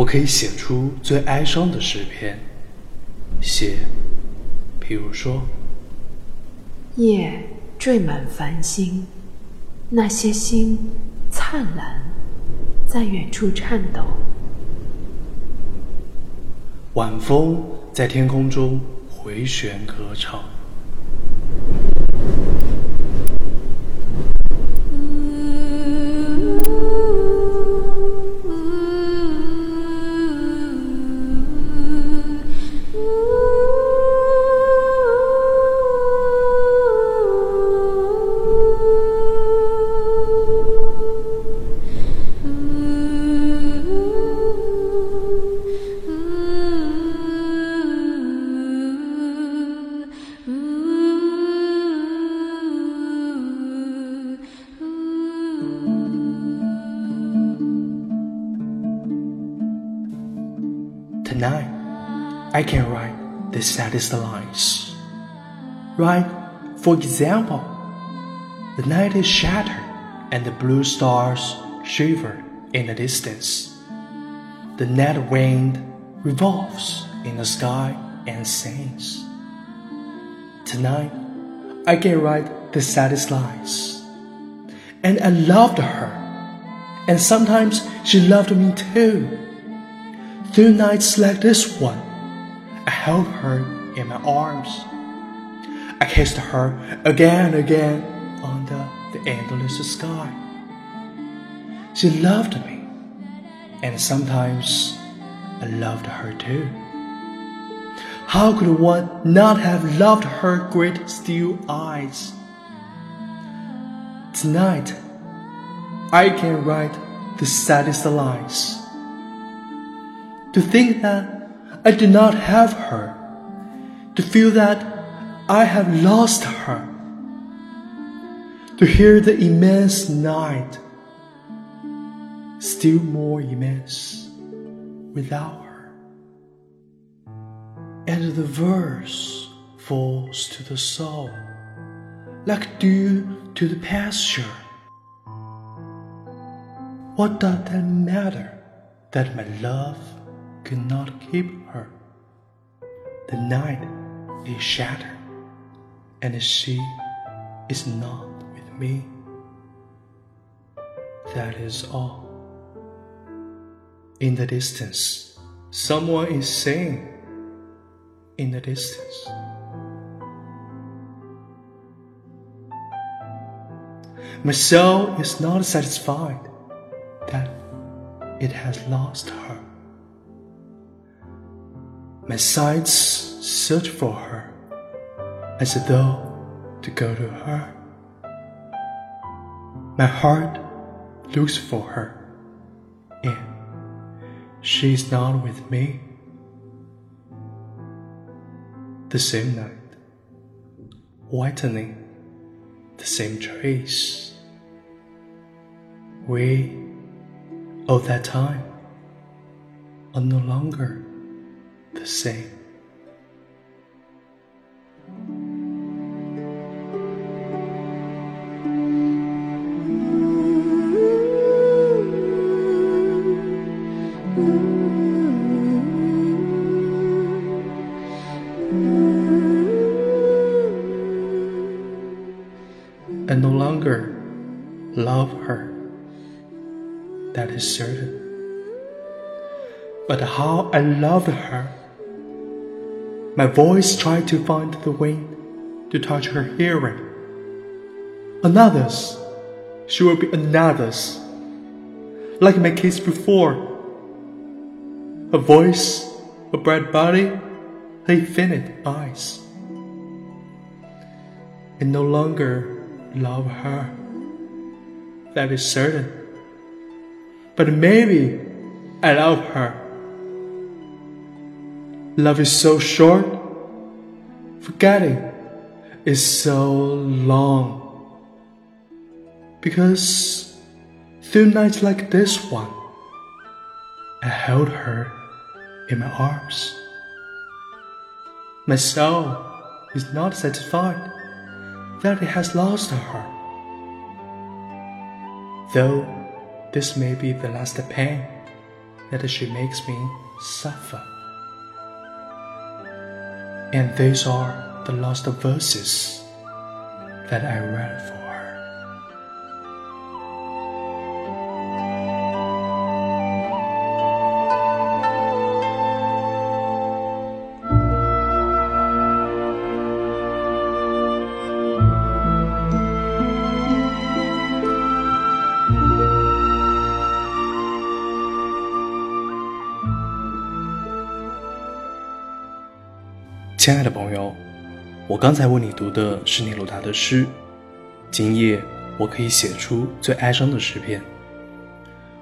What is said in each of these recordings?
我可以写出最哀伤的诗篇，写，譬如说，夜缀满繁星，那些星灿烂，在远处颤抖。晚风在天空中回旋歌唱。I can write the saddest lines. Write, for example, the night is shattered and the blue stars shiver in the distance. The night wind revolves in the sky and sings. Tonight, I can write the saddest lines. And I loved her. And sometimes she loved me too. Through nights like this one, I held her in my arms. I kissed her again and again under the endless sky. She loved me, and sometimes I loved her too. How could one not have loved her great steel eyes? Tonight, I can write the saddest lines to think that I do not have her, to feel that I have lost her, to hear the immense night, still more immense without her. And the verse falls to the soul like dew to the pasture. What does that matter that my love could not keep her. The night is shattered, and she is not with me. That is all. In the distance, someone is saying, in the distance. My soul is not satisfied that it has lost her. My sights search for her, as though to go to her. My heart looks for her, and she is not with me. The same night, whitening the same trace. We, of that time, are no longer the same. I no longer love her. That is certain. But how I loved her. My voice tried to find the wind to touch her hearing. Another's, she will be another's. Like my kiss before. A voice, a bright body, her infinite eyes. I no longer love her. That is certain. But maybe I love her. Love is so short, forgetting is so long. Because through nights like this one, I held her in my arms. My soul is not satisfied that it has lost her. Though this may be the last pain that she makes me suffer. And these are the last verses that I read for. 亲爱的朋友，我刚才为你读的是聂鲁达的诗。今夜我可以写出最哀伤的诗篇。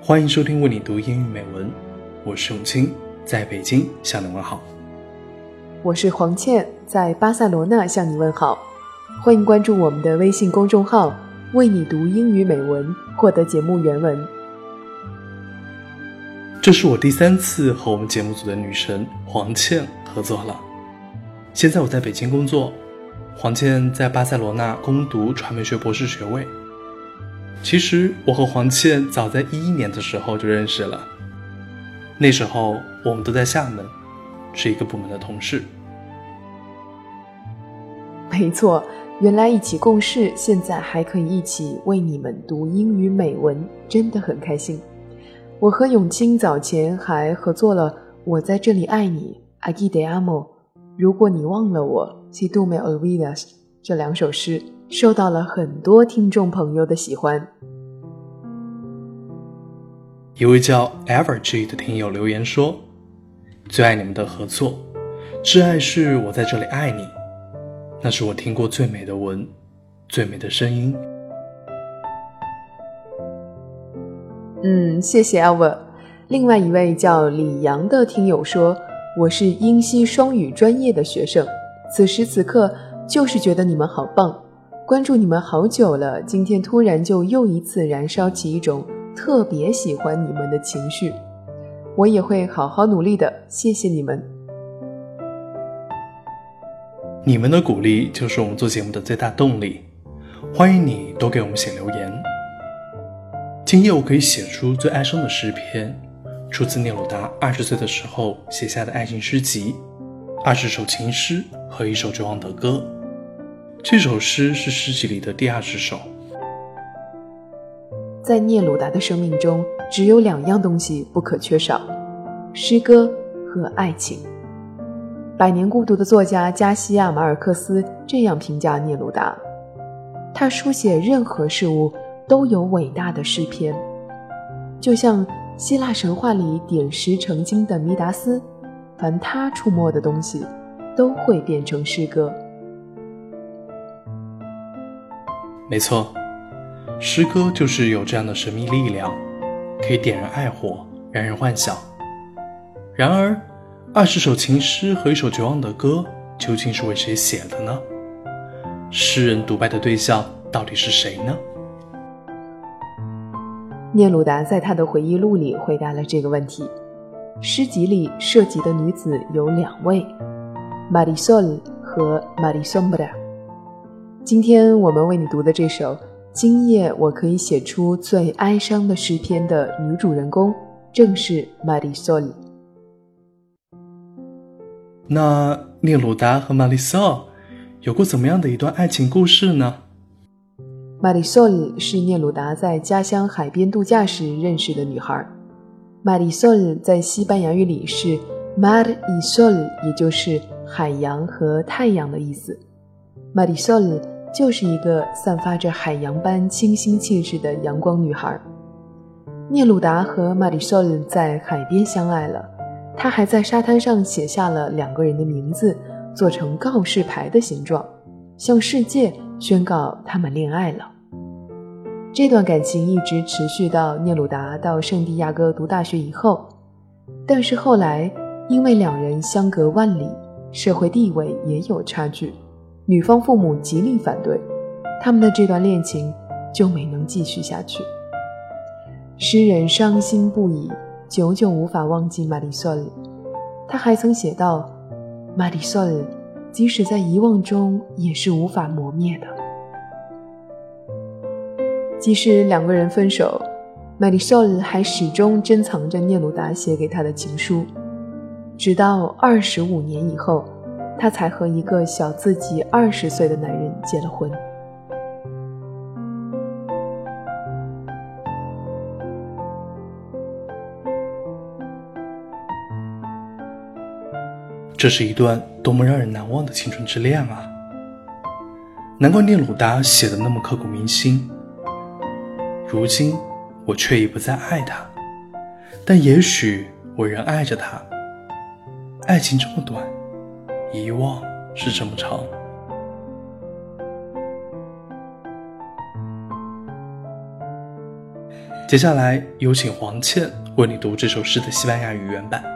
欢迎收听为你读英语美文，我是永清，在北京向你问好。我是黄倩，在巴塞罗那向你问好。欢迎关注我们的微信公众号“为你读英语美文”，获得节目原文。这是我第三次和我们节目组的女神黄倩合作了。现在我在北京工作，黄倩在巴塞罗那攻读传媒学博士学位。其实我和黄倩早在一一年的时候就认识了，那时候我们都在厦门，是一个部门的同事。没错，原来一起共事，现在还可以一起为你们读英语美文，真的很开心。我和永清早前还合作了《我在这里爱你》，Agi de amo。如果你忘了我，Si tu me olvidas，这两首诗受到了很多听众朋友的喜欢。一位叫 Everg 的听友留言说：“最爱你们的合作，挚爱是我在这里爱你，那是我听过最美的文，最美的声音。”嗯，谢谢 Ever。另外一位叫李阳的听友说。我是英西双语专业的学生，此时此刻就是觉得你们好棒，关注你们好久了，今天突然就又一次燃烧起一种特别喜欢你们的情绪，我也会好好努力的，谢谢你们。你们的鼓励就是我们做节目的最大动力，欢迎你多给我们写留言。今夜我可以写出最哀伤的诗篇。出自聂鲁达二十岁的时候写下的爱情诗集《二十首情诗和一首绝望的歌》。这首诗是诗集里的第二十首。在聂鲁达的生命中，只有两样东西不可缺少：诗歌和爱情。《百年孤独》的作家加西亚·马尔克斯这样评价聂鲁达：他书写任何事物都有伟大的诗篇，就像。希腊神话里点石成金的弥达斯，凡他触摸的东西，都会变成诗歌。没错，诗歌就是有这样的神秘力量，可以点燃爱火，让人幻想。然而，二十首情诗和一首绝望的歌，究竟是为谁写的呢？诗人独白的对象到底是谁呢？聂鲁达在他的回忆录里回答了这个问题。诗集里涉及的女子有两位，Marisol 和 Marisombra。今天我们为你读的这首《今夜我可以写出最哀伤的诗篇》的女主人公正是 Marisol。那聂鲁达和 Marisol 有过怎么样的一段爱情故事呢？玛丽索尔是聂鲁达在家乡海边度假时认识的女孩。玛丽索尔在西班牙语里是 “mar y sol”，也就是海洋和太阳的意思。玛丽索尔就是一个散发着海洋般清新气质的阳光女孩。聂鲁达和玛丽索尔在海边相爱了，他还在沙滩上写下了两个人的名字，做成告示牌的形状，向世界。宣告他们恋爱了。这段感情一直持续到聂鲁达到圣地亚哥读大学以后，但是后来因为两人相隔万里，社会地位也有差距，女方父母极力反对，他们的这段恋情就没能继续下去。诗人伤心不已，久久无法忘记玛丽索尔。他还曾写道：“玛丽索尔。”即使在遗忘中，也是无法磨灭的。即使两个人分手，Marisol 还始终珍藏着聂鲁达写给他的情书，直到二十五年以后，他才和一个小自己二十岁的男人结了婚。这是一段多么让人难忘的青春之恋啊！难怪聂鲁达写的那么刻骨铭心。如今我却已不再爱他，但也许我仍爱着他。爱情这么短，遗忘是这么长。接下来有请黄倩为你读这首诗的西班牙语原版。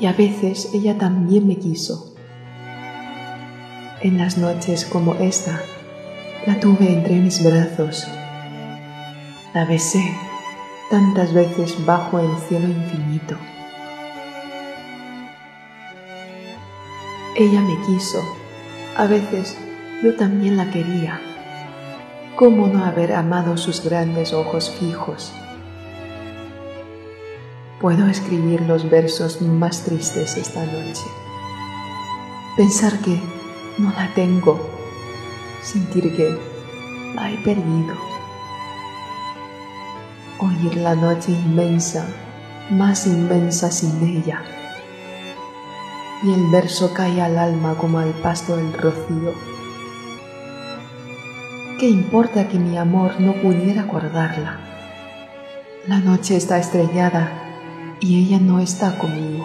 y a veces ella también me quiso. En las noches como esta, la tuve entre mis brazos. La besé tantas veces bajo el cielo infinito. Ella me quiso, a veces yo también la quería. ¿Cómo no haber amado sus grandes ojos fijos? Puedo escribir los versos más tristes esta noche. Pensar que no la tengo, sentir que la he perdido. Oír la noche inmensa, más inmensa sin ella. Y el verso cae al alma como al pasto del rocío. ¿Qué importa que mi amor no pudiera guardarla? La noche está estrellada y ella no está conmigo.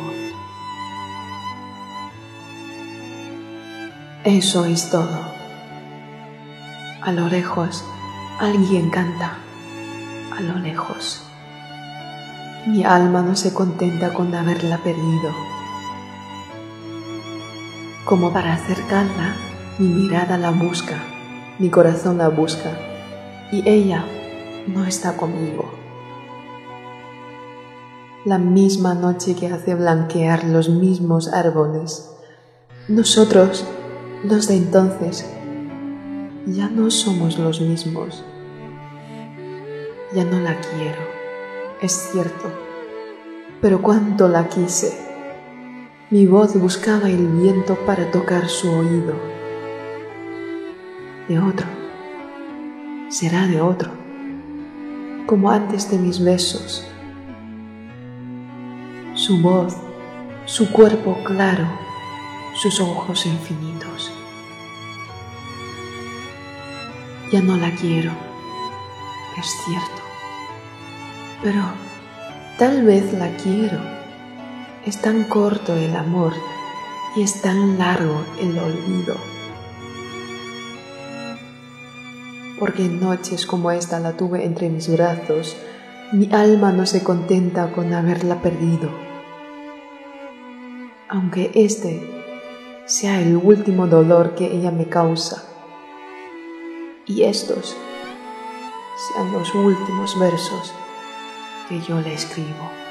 Eso es todo. A lo lejos, alguien canta. A lo lejos. Mi alma no se contenta con haberla perdido. Como para acercarla, mi mirada la busca, mi corazón la busca, y ella no está conmigo la misma noche que hace blanquear los mismos árboles. Nosotros, los de entonces, ya no somos los mismos. Ya no la quiero, es cierto, pero cuánto la quise. Mi voz buscaba el viento para tocar su oído. De otro, será de otro, como antes de mis besos su voz, su cuerpo claro, sus ojos infinitos. Ya no la quiero, es cierto, pero tal vez la quiero. Es tan corto el amor y es tan largo el olvido. Porque en noches como esta la tuve entre mis brazos, mi alma no se contenta con haberla perdido aunque este sea el último dolor que ella me causa, y estos sean los últimos versos que yo le escribo.